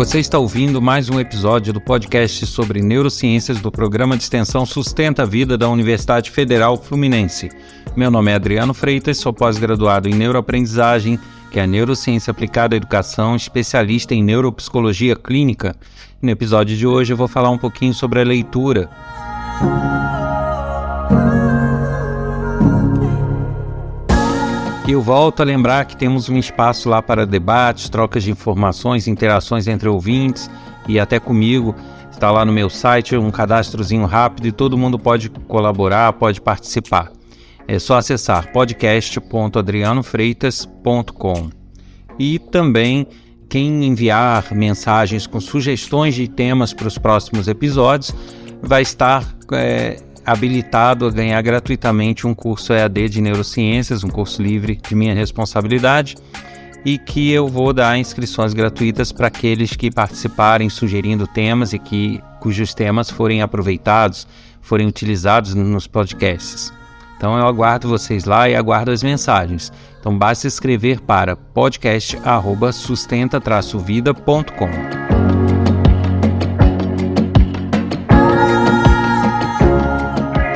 Você está ouvindo mais um episódio do podcast sobre neurociências do programa de extensão Sustenta a Vida da Universidade Federal Fluminense. Meu nome é Adriano Freitas, sou pós-graduado em neuroaprendizagem, que é a neurociência aplicada à educação, especialista em neuropsicologia clínica. No episódio de hoje eu vou falar um pouquinho sobre a leitura. Eu volto a lembrar que temos um espaço lá para debates, trocas de informações, interações entre ouvintes e até comigo. Está lá no meu site um cadastrozinho rápido e todo mundo pode colaborar, pode participar. É só acessar podcast.adrianofreitas.com. E também quem enviar mensagens com sugestões de temas para os próximos episódios vai estar é, habilitado a ganhar gratuitamente um curso EAD de neurociências, um curso livre de minha responsabilidade, e que eu vou dar inscrições gratuitas para aqueles que participarem sugerindo temas e que cujos temas forem aproveitados, forem utilizados nos podcasts. Então eu aguardo vocês lá e aguardo as mensagens. Então basta escrever para podcast@sustenta-vida.com.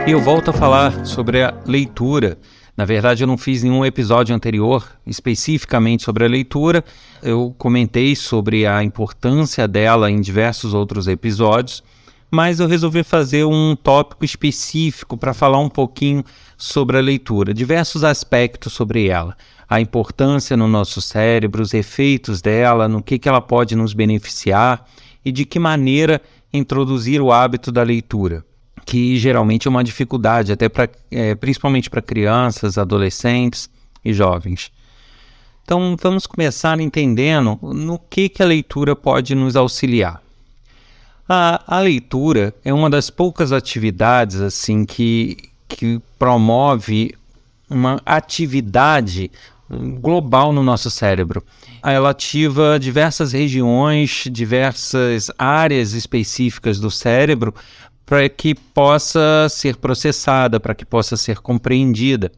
E eu volto a falar sobre a leitura. Na verdade, eu não fiz nenhum episódio anterior especificamente sobre a leitura. Eu comentei sobre a importância dela em diversos outros episódios, mas eu resolvi fazer um tópico específico para falar um pouquinho sobre a leitura, diversos aspectos sobre ela, a importância no nosso cérebro, os efeitos dela, no que, que ela pode nos beneficiar e de que maneira introduzir o hábito da leitura que geralmente é uma dificuldade, até pra, é, principalmente para crianças, adolescentes e jovens. Então vamos começar entendendo no que, que a leitura pode nos auxiliar. A, a leitura é uma das poucas atividades assim que, que promove uma atividade global no nosso cérebro. Ela ativa diversas regiões, diversas áreas específicas do cérebro para que possa ser processada, para que possa ser compreendida.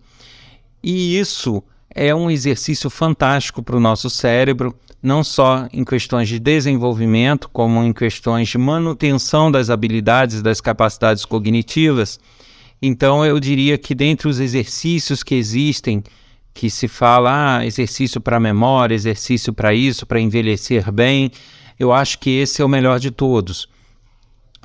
E isso é um exercício fantástico para o nosso cérebro, não só em questões de desenvolvimento, como em questões de manutenção das habilidades, das capacidades cognitivas. Então, eu diria que dentre os exercícios que existem, que se fala ah, exercício para memória, exercício para isso, para envelhecer bem, eu acho que esse é o melhor de todos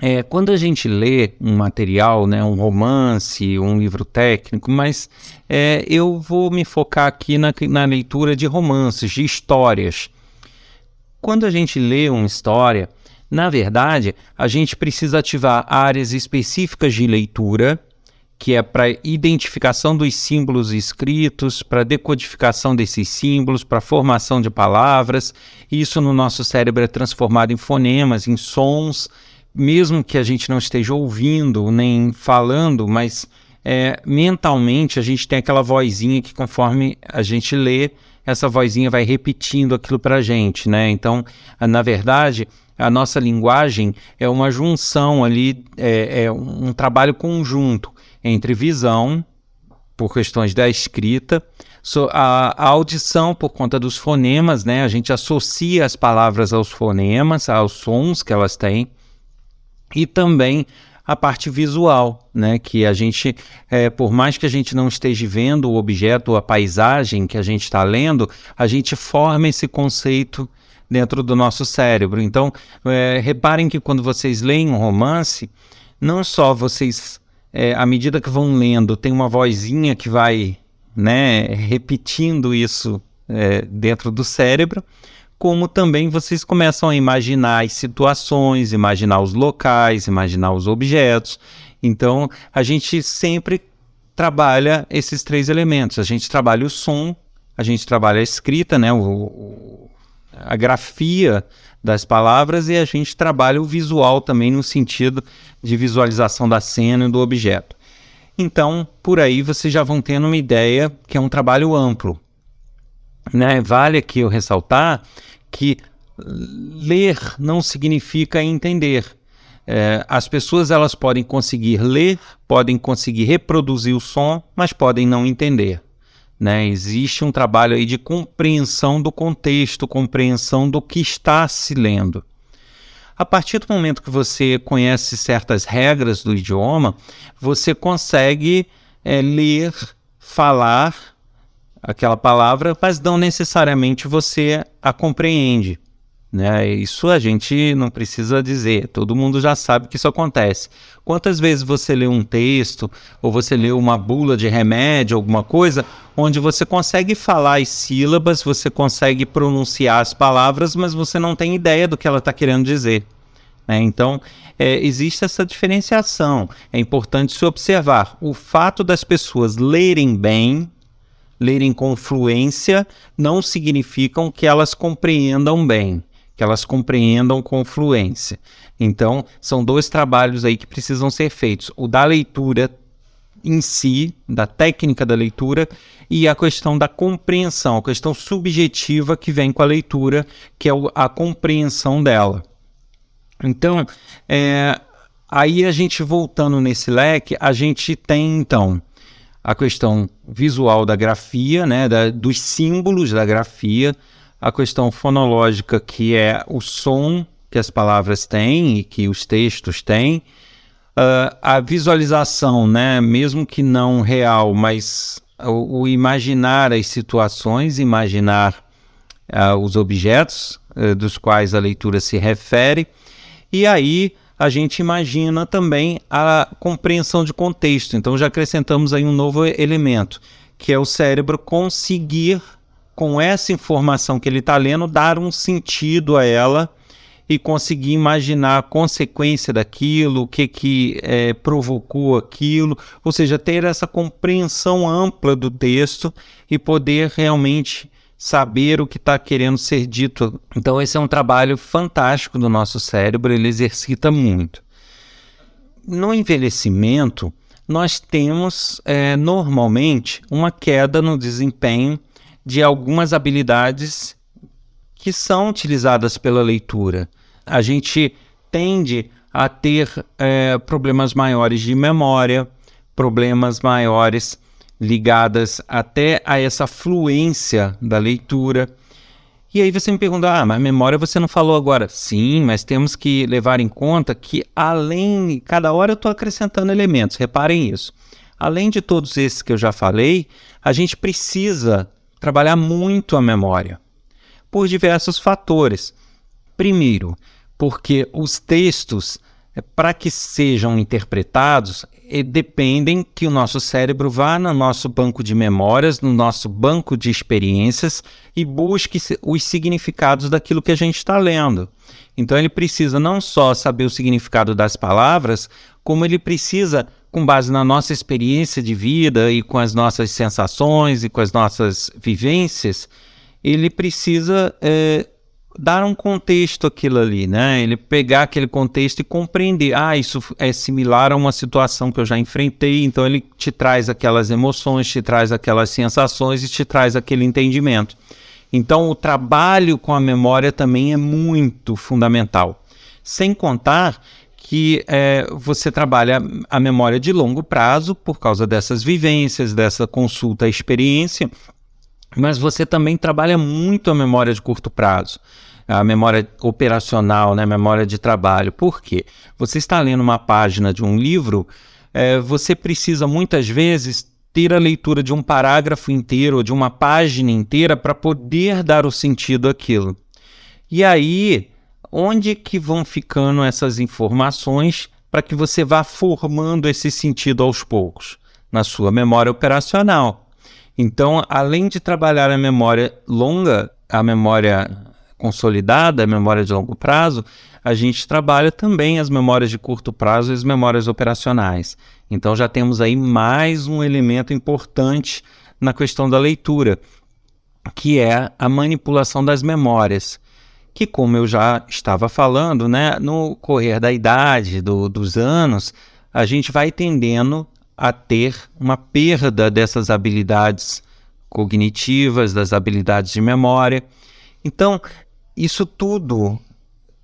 é, quando a gente lê um material, né, um romance, um livro técnico, mas é, eu vou me focar aqui na, na leitura de romances, de histórias. Quando a gente lê uma história, na verdade, a gente precisa ativar áreas específicas de leitura, que é para identificação dos símbolos escritos, para decodificação desses símbolos, para formação de palavras. Isso no nosso cérebro é transformado em fonemas, em sons mesmo que a gente não esteja ouvindo nem falando, mas é, mentalmente a gente tem aquela vozinha que conforme a gente lê, essa vozinha vai repetindo aquilo para a gente, né? Então, na verdade, a nossa linguagem é uma junção ali, é, é um trabalho conjunto entre visão, por questões da escrita, a, a, audição por conta dos fonemas, né? A gente associa as palavras aos fonemas, aos sons que elas têm e também a parte visual, né? Que a gente, é, por mais que a gente não esteja vendo o objeto, a paisagem que a gente está lendo, a gente forma esse conceito dentro do nosso cérebro. Então, é, reparem que quando vocês leem um romance, não só vocês, é, à medida que vão lendo, tem uma vozinha que vai, né, repetindo isso é, dentro do cérebro, como também vocês começam a imaginar as situações, imaginar os locais, imaginar os objetos. Então, a gente sempre trabalha esses três elementos. A gente trabalha o som, a gente trabalha a escrita, né, o, a grafia das palavras e a gente trabalha o visual também no sentido de visualização da cena e do objeto. Então, por aí vocês já vão tendo uma ideia que é um trabalho amplo. Né? Vale aqui eu ressaltar que ler não significa entender. É, as pessoas elas podem conseguir ler, podem conseguir reproduzir o som, mas podem não entender. Né? Existe um trabalho aí de compreensão do contexto, compreensão do que está se lendo. A partir do momento que você conhece certas regras do idioma, você consegue é, ler, falar aquela palavra, mas não necessariamente você a compreende. Né? Isso a gente não precisa dizer, todo mundo já sabe que isso acontece. Quantas vezes você lê um texto ou você lê uma bula de remédio, alguma coisa, onde você consegue falar as sílabas, você consegue pronunciar as palavras, mas você não tem ideia do que ela está querendo dizer. Né? Então, é, existe essa diferenciação. É importante se observar. O fato das pessoas lerem bem, lerem com fluência, não significam que elas compreendam bem que elas compreendam com fluência. Então, são dois trabalhos aí que precisam ser feitos: o da leitura em si, da técnica da leitura, e a questão da compreensão, a questão subjetiva que vem com a leitura, que é a compreensão dela. Então, é, aí a gente voltando nesse leque, a gente tem então a questão visual da grafia, né, da, dos símbolos da grafia, a questão fonológica, que é o som que as palavras têm e que os textos têm, uh, a visualização, né, mesmo que não real, mas o, o imaginar as situações, imaginar uh, os objetos uh, dos quais a leitura se refere, e aí a gente imagina também a compreensão de contexto. Então já acrescentamos aí um novo elemento, que é o cérebro conseguir com essa informação que ele está lendo, dar um sentido a ela e conseguir imaginar a consequência daquilo, o que, que é, provocou aquilo, ou seja, ter essa compreensão ampla do texto e poder realmente saber o que está querendo ser dito. Então, esse é um trabalho fantástico do nosso cérebro, ele exercita muito. No envelhecimento, nós temos é, normalmente uma queda no desempenho de algumas habilidades que são utilizadas pela leitura. A gente tende a ter é, problemas maiores de memória, problemas maiores ligadas até a essa fluência da leitura. E aí você me pergunta, ah, mas memória você não falou agora. Sim, mas temos que levar em conta que além, cada hora eu estou acrescentando elementos, reparem isso. Além de todos esses que eu já falei, a gente precisa trabalhar muito a memória, por diversos fatores. Primeiro, porque os textos, para que sejam interpretados, dependem que o nosso cérebro vá no nosso banco de memórias, no nosso banco de experiências e busque os significados daquilo que a gente está lendo. Então ele precisa não só saber o significado das palavras, como ele precisa com base na nossa experiência de vida e com as nossas sensações e com as nossas vivências, ele precisa é, dar um contexto aquilo ali, né? Ele pegar aquele contexto e compreender, ah, isso é similar a uma situação que eu já enfrentei, então ele te traz aquelas emoções, te traz aquelas sensações e te traz aquele entendimento. Então o trabalho com a memória também é muito fundamental. Sem contar que é, você trabalha a memória de longo prazo por causa dessas vivências, dessa consulta experiência, mas você também trabalha muito a memória de curto prazo, a memória operacional, né, memória de trabalho. Por quê? Você está lendo uma página de um livro, é, você precisa muitas vezes ter a leitura de um parágrafo inteiro ou de uma página inteira para poder dar o sentido àquilo. E aí onde que vão ficando essas informações para que você vá formando esse sentido aos poucos na sua memória operacional. Então, além de trabalhar a memória longa, a memória consolidada, a memória de longo prazo, a gente trabalha também as memórias de curto prazo e as memórias operacionais. Então, já temos aí mais um elemento importante na questão da leitura, que é a manipulação das memórias que, como eu já estava falando, né, no correr da idade, do, dos anos, a gente vai tendendo a ter uma perda dessas habilidades cognitivas, das habilidades de memória. Então, isso tudo,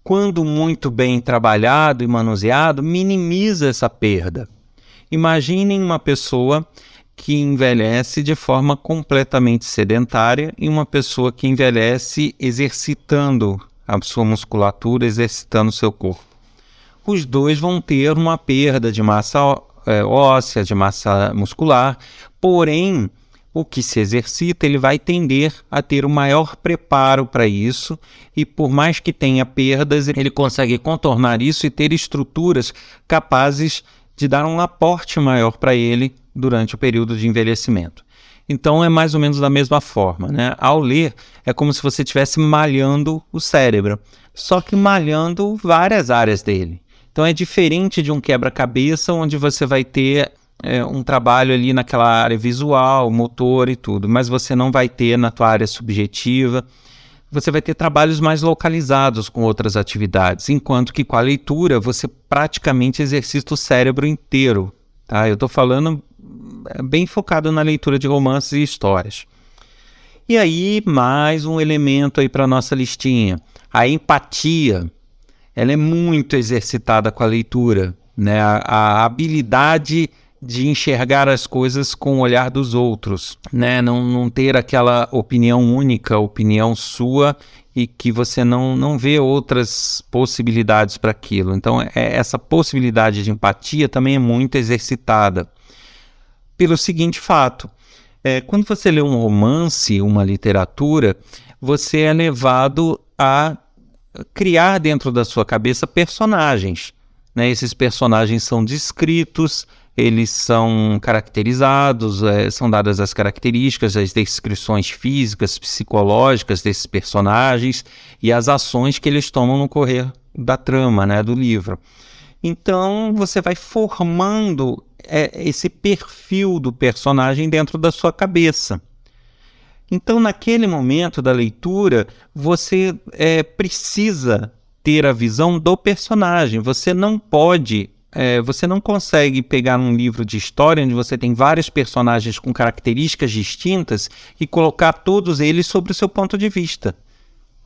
quando muito bem trabalhado e manuseado, minimiza essa perda. Imaginem uma pessoa que envelhece de forma completamente sedentária e uma pessoa que envelhece exercitando a sua musculatura, exercitando seu corpo. Os dois vão ter uma perda de massa é, óssea, de massa muscular, porém, o que se exercita, ele vai tender a ter o um maior preparo para isso, e por mais que tenha perdas, ele consegue contornar isso e ter estruturas capazes de dar um aporte maior para ele durante o período de envelhecimento. Então é mais ou menos da mesma forma, né? Ao ler é como se você estivesse malhando o cérebro, só que malhando várias áreas dele. Então é diferente de um quebra-cabeça onde você vai ter é, um trabalho ali naquela área visual, motor e tudo, mas você não vai ter na tua área subjetiva. Você vai ter trabalhos mais localizados com outras atividades, enquanto que com a leitura você praticamente exercita o cérebro inteiro. Tá? Eu estou falando é, bem focado na leitura de romances e histórias. E aí, mais um elemento aí para nossa listinha. A empatia. Ela é muito exercitada com a leitura. Né? A, a habilidade de enxergar as coisas com o olhar dos outros, né? Não, não ter aquela opinião única, opinião sua e que você não, não vê outras possibilidades para aquilo. Então, é, essa possibilidade de empatia também é muito exercitada. Pelo seguinte fato: é, quando você lê um romance, uma literatura, você é levado a criar dentro da sua cabeça personagens. Né? Esses personagens são descritos, eles são caracterizados, é, são dadas as características, as descrições físicas, psicológicas desses personagens e as ações que eles tomam no correr da trama, né, do livro. Então você vai formando é, esse perfil do personagem dentro da sua cabeça. Então, naquele momento da leitura, você é, precisa ter a visão do personagem. Você não pode é, você não consegue pegar um livro de história onde você tem vários personagens com características distintas e colocar todos eles sobre o seu ponto de vista.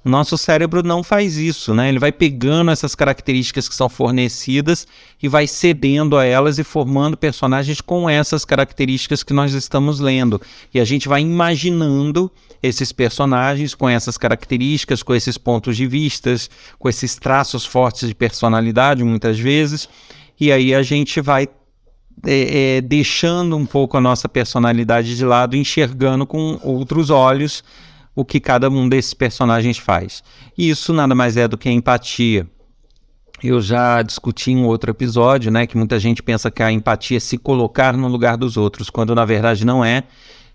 Nosso cérebro não faz isso, né? Ele vai pegando essas características que são fornecidas e vai cedendo a elas e formando personagens com essas características que nós estamos lendo. E a gente vai imaginando esses personagens com essas características, com esses pontos de vistas, com esses traços fortes de personalidade, muitas vezes e aí a gente vai é, é, deixando um pouco a nossa personalidade de lado, enxergando com outros olhos o que cada um desses personagens faz. E isso nada mais é do que a empatia. Eu já discuti em outro episódio, né, que muita gente pensa que a empatia é se colocar no lugar dos outros, quando na verdade não é.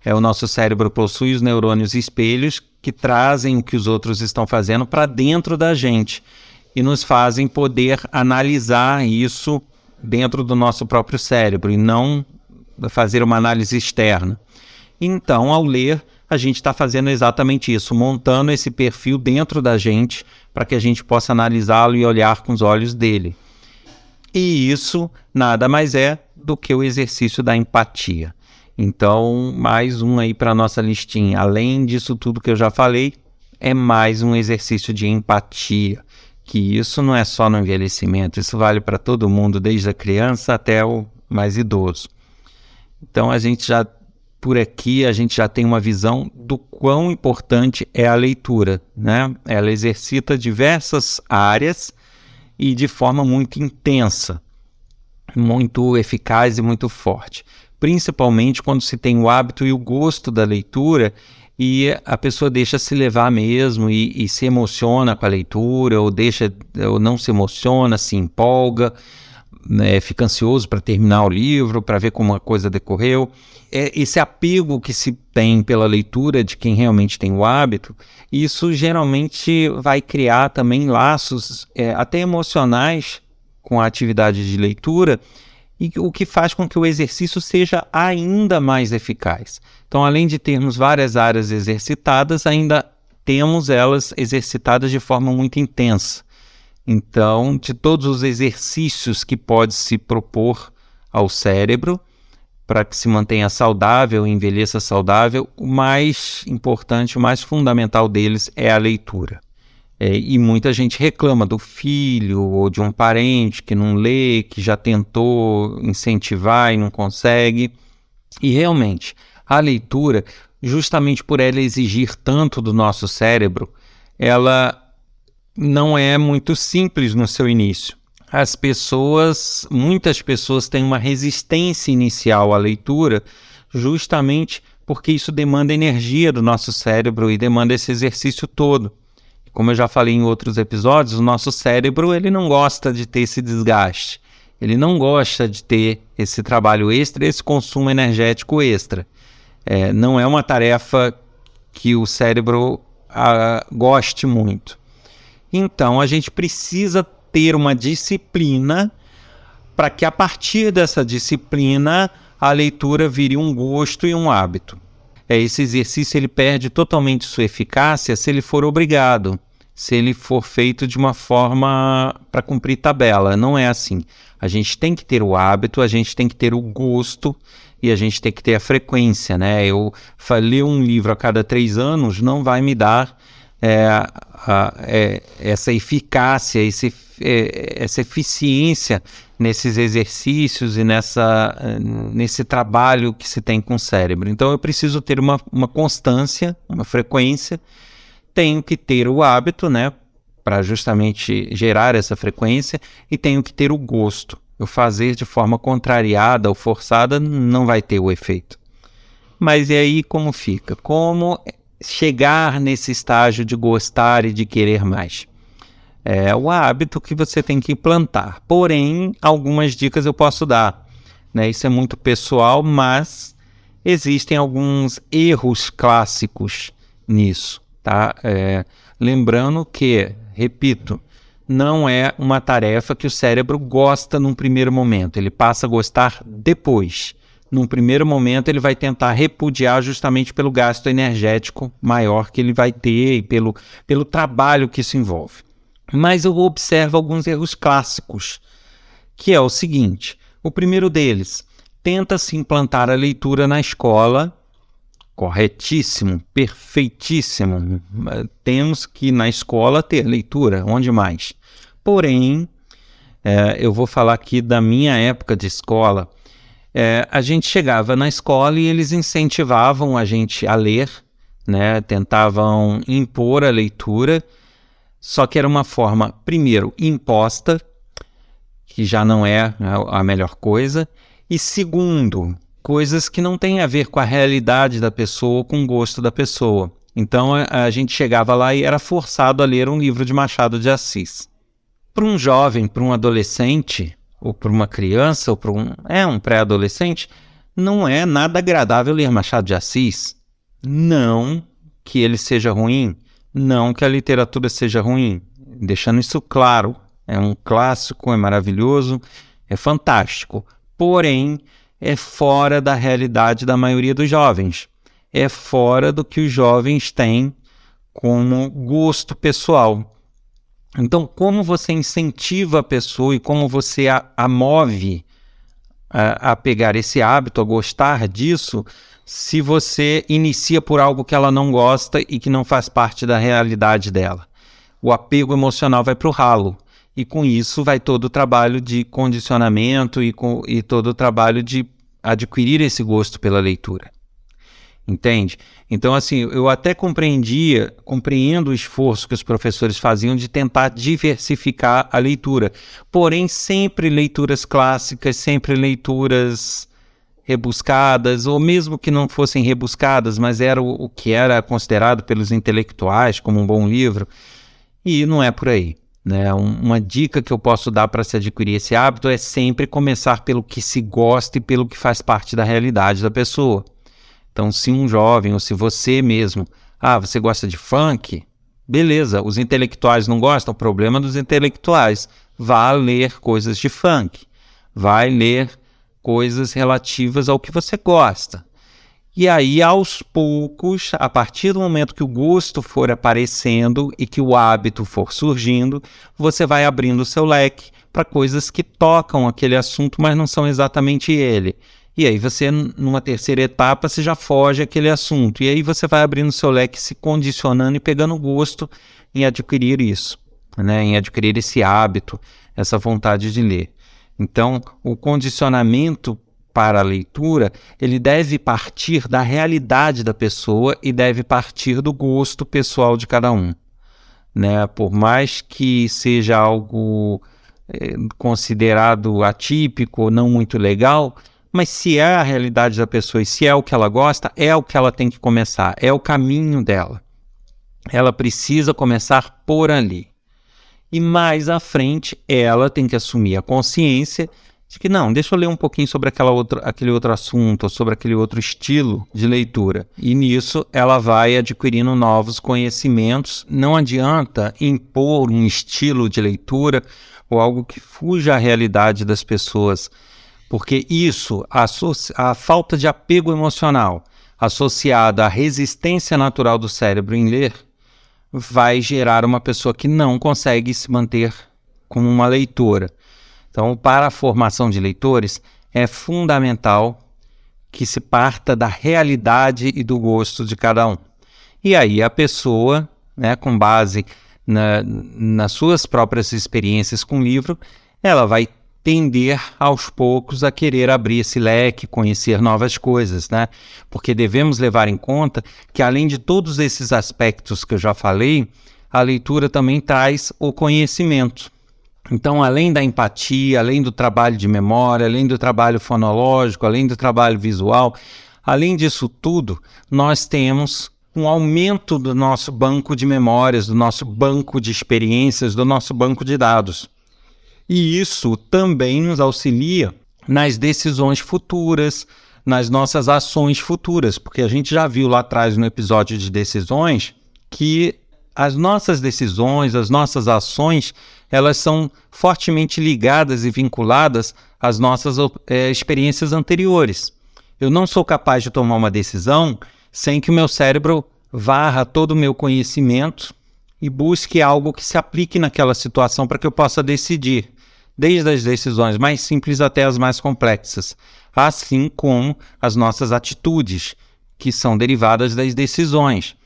É o nosso cérebro possui os neurônios espelhos que trazem o que os outros estão fazendo para dentro da gente e nos fazem poder analisar isso dentro do nosso próprio cérebro e não fazer uma análise externa. Então, ao ler, a gente está fazendo exatamente isso, montando esse perfil dentro da gente para que a gente possa analisá-lo e olhar com os olhos dele. E isso nada mais é do que o exercício da empatia. Então, mais um aí para nossa listinha. Além disso tudo que eu já falei, é mais um exercício de empatia que isso não é só no envelhecimento, isso vale para todo mundo, desde a criança até o mais idoso. Então a gente já por aqui a gente já tem uma visão do quão importante é a leitura, né? Ela exercita diversas áreas e de forma muito intensa, muito eficaz e muito forte. Principalmente quando se tem o hábito e o gosto da leitura e a pessoa deixa se levar mesmo e, e, se emociona com a leitura, ou deixa, ou não se emociona, se empolga, né, fica ansioso para terminar o livro, para ver como a coisa decorreu. É esse apego que se tem pela leitura de quem realmente tem o hábito, isso geralmente vai criar também laços é, até emocionais com a atividade de leitura e o que faz com que o exercício seja ainda mais eficaz. Então, além de termos várias áreas exercitadas, ainda temos elas exercitadas de forma muito intensa. Então, de todos os exercícios que pode se propor ao cérebro para que se mantenha saudável envelheça saudável, o mais importante, o mais fundamental deles é a leitura. É, e muita gente reclama do filho ou de um parente que não lê, que já tentou incentivar e não consegue. E realmente, a leitura, justamente por ela exigir tanto do nosso cérebro, ela não é muito simples no seu início. As pessoas, muitas pessoas têm uma resistência inicial à leitura, justamente porque isso demanda energia do nosso cérebro e demanda esse exercício todo. Como eu já falei em outros episódios, o nosso cérebro ele não gosta de ter esse desgaste. Ele não gosta de ter esse trabalho extra, esse consumo energético extra. É, não é uma tarefa que o cérebro a, ah, goste muito. Então a gente precisa ter uma disciplina para que a partir dessa disciplina a leitura vire um gosto e um hábito. É, esse exercício ele perde totalmente sua eficácia se ele for obrigado se ele for feito de uma forma para cumprir tabela. Não é assim. A gente tem que ter o hábito, a gente tem que ter o gosto e a gente tem que ter a frequência, né? Eu ler um livro a cada três anos não vai me dar é, a, é, essa eficácia, esse, é, essa eficiência nesses exercícios e nessa, nesse trabalho que se tem com o cérebro. Então eu preciso ter uma, uma constância, uma frequência tenho que ter o hábito, né, para justamente gerar essa frequência e tenho que ter o gosto. Eu fazer de forma contrariada ou forçada não vai ter o efeito. Mas e aí como fica? Como chegar nesse estágio de gostar e de querer mais? É o hábito que você tem que implantar. Porém, algumas dicas eu posso dar. Né? Isso é muito pessoal, mas existem alguns erros clássicos nisso tá? É, lembrando que, repito, não é uma tarefa que o cérebro gosta num primeiro momento, ele passa a gostar depois. Num primeiro momento, ele vai tentar repudiar justamente pelo gasto energético maior que ele vai ter e pelo, pelo trabalho que isso envolve. Mas eu observo alguns erros clássicos, que é o seguinte: o primeiro deles, tenta se implantar a leitura na escola corretíssimo, perfeitíssimo. Temos que na escola ter leitura, onde mais? Porém, é, eu vou falar aqui da minha época de escola. É, a gente chegava na escola e eles incentivavam a gente a ler, né? tentavam impor a leitura, só que era uma forma, primeiro, imposta, que já não é a melhor coisa, e segundo, coisas que não têm a ver com a realidade da pessoa, com o gosto da pessoa. Então a, a gente chegava lá e era forçado a ler um livro de Machado de Assis. Para um jovem, para um adolescente, ou para uma criança, ou para um, é, um pré-adolescente, não é nada agradável ler Machado de Assis. Não que ele seja ruim, não que a literatura seja ruim, deixando isso claro. É um clássico, é maravilhoso, é fantástico. Porém, é fora da realidade da maioria dos jovens. É fora do que os jovens têm como gosto pessoal. Então, como você incentiva a pessoa e como você a, a move a, a pegar esse hábito, a gostar disso, se você inicia por algo que ela não gosta e que não faz parte da realidade dela? O apego emocional vai para o ralo e com isso vai todo o trabalho de condicionamento e, com, e todo o trabalho de adquirir esse gosto pela leitura. Entende? Então, assim, eu até compreendia, compreendo o esforço que os professores faziam de tentar diversificar a leitura, porém, sempre leituras clássicas, sempre leituras rebuscadas, ou mesmo que não fossem rebuscadas, mas era o, o que era considerado pelos intelectuais como um bom livro, e não é por aí. Né? uma dica que eu posso dar para se adquirir esse hábito é sempre começar pelo que se gosta e pelo que faz parte da realidade da pessoa. Então, se um jovem ou se você mesmo, ah, você gosta de funk, beleza, os intelectuais não gostam, problema dos intelectuais. Vá ler coisas de funk, vai ler coisas relativas ao que você gosta. E aí, aos poucos, a partir do momento que o gosto for aparecendo e que o hábito for surgindo, você vai abrindo o seu leque para coisas que tocam aquele assunto, mas não são exatamente ele. E aí você, numa terceira etapa, você já foge aquele assunto. E aí você vai abrindo seu leque, se condicionando e pegando gosto em adquirir isso, né? em adquirir esse hábito, essa vontade de ler. Então, o condicionamento para a leitura, ele deve partir da realidade da pessoa e deve partir do gosto pessoal de cada um. né? Por mais que seja algo é, considerado atípico, não muito legal, mas se é a realidade da pessoa e se é o que ela gosta, é o que ela tem que começar, é o caminho dela. Ela precisa começar por ali. E mais à frente, ela tem que assumir a consciência de que não, deixa eu ler um pouquinho sobre aquela outra, aquele outro assunto, sobre aquele outro estilo de leitura. E nisso ela vai adquirindo novos conhecimentos. Não adianta impor um estilo de leitura ou algo que fuja à realidade das pessoas, porque isso, a, a falta de apego emocional associada à resistência natural do cérebro em ler, vai gerar uma pessoa que não consegue se manter como uma leitora. Então, para a formação de leitores, é fundamental que se parta da realidade e do gosto de cada um. E aí a pessoa, né, com base na, nas suas próprias experiências com o livro, ela vai tender aos poucos a querer abrir esse leque, conhecer novas coisas, né? Porque devemos levar em conta que além de todos esses aspectos que eu já falei, a leitura também traz o conhecimento. Então, além da empatia, além do trabalho de memória, além do trabalho fonológico, além do trabalho visual, além disso tudo, nós temos um aumento do nosso banco de memórias, do nosso banco de experiências, do nosso banco de dados. E isso também nos auxilia nas decisões futuras, nas nossas ações futuras, porque a gente já viu lá atrás no episódio de decisões que as nossas decisões, as nossas ações, elas são fortemente ligadas e vinculadas às nossas é, experiências anteriores. Eu não sou capaz de tomar uma decisão sem que o meu cérebro varra todo o meu conhecimento e busque algo que se aplique naquela situação para que eu possa decidir, desde as decisões mais simples até as mais complexas, assim como as nossas atitudes, que são derivadas das decisões.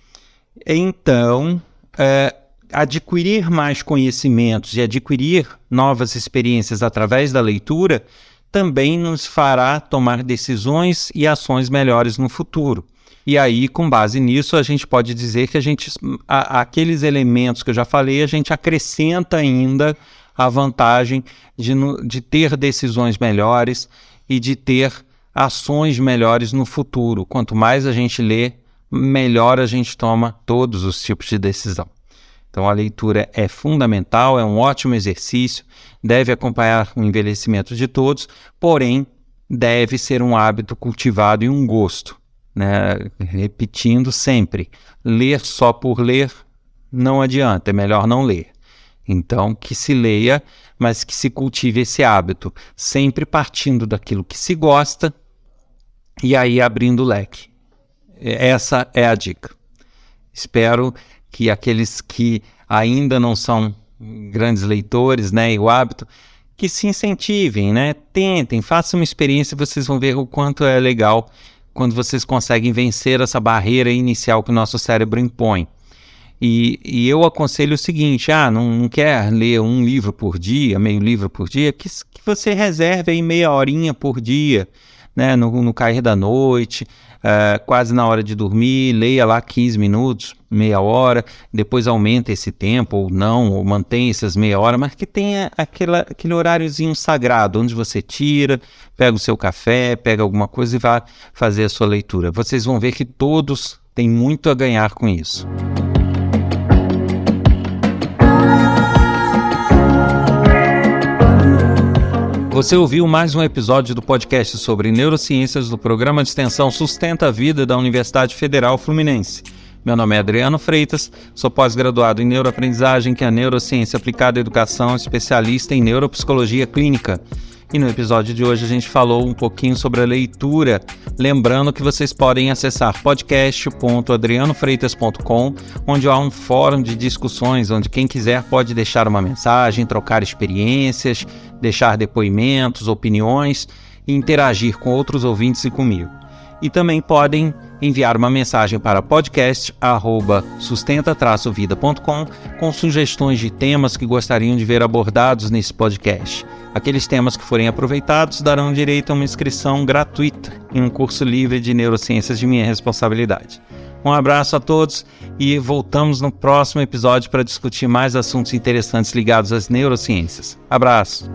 Então, é, adquirir mais conhecimentos e adquirir novas experiências através da leitura também nos fará tomar decisões e ações melhores no futuro. E aí, com base nisso, a gente pode dizer que a gente, a, aqueles elementos que eu já falei, a gente acrescenta ainda a vantagem de, de ter decisões melhores e de ter ações melhores no futuro. Quanto mais a gente lê, melhor a gente toma todos os tipos de decisão. Então, a leitura é fundamental, é um ótimo exercício, deve acompanhar o envelhecimento de todos, porém, deve ser um hábito cultivado e um gosto. Né? Repetindo sempre: ler só por ler não adianta, é melhor não ler. Então, que se leia, mas que se cultive esse hábito, sempre partindo daquilo que se gosta e aí abrindo o leque. Essa é a dica. Espero que aqueles que ainda não são grandes leitores, né, e o hábito, que se incentivem, né, tentem, façam uma experiência, vocês vão ver o quanto é legal quando vocês conseguem vencer essa barreira inicial que o nosso cérebro impõe. E, e eu aconselho o seguinte: ah, não, não, quer ler um livro por dia, meio livro por dia, que, que você reserve aí meia horinha por dia, né, no, no cair da noite, uh, quase na hora de dormir, leia lá 15 minutos, meia hora, depois aumenta esse tempo ou não, ou mantém essas meia hora, mas que tenha aquela, aquele horáriozinho sagrado, onde você tira, pega o seu café, pega alguma coisa e vai fazer a sua leitura. Vocês vão ver que todos têm muito a ganhar com isso. Você ouviu mais um episódio do podcast sobre neurociências do programa de extensão Sustenta a Vida da Universidade Federal Fluminense. Meu nome é Adriano Freitas, sou pós-graduado em neuroaprendizagem, que é a neurociência aplicada à educação, especialista em neuropsicologia clínica. E no episódio de hoje a gente falou um pouquinho sobre a leitura, lembrando que vocês podem acessar podcast.adrianofreitas.com, onde há um fórum de discussões, onde quem quiser pode deixar uma mensagem, trocar experiências, deixar depoimentos, opiniões e interagir com outros ouvintes e comigo. E também podem enviar uma mensagem para podcast@sustenta-vida.com com sugestões de temas que gostariam de ver abordados nesse podcast. Aqueles temas que forem aproveitados darão direito a uma inscrição gratuita em um curso livre de neurociências de minha responsabilidade. Um abraço a todos e voltamos no próximo episódio para discutir mais assuntos interessantes ligados às neurociências. Abraço!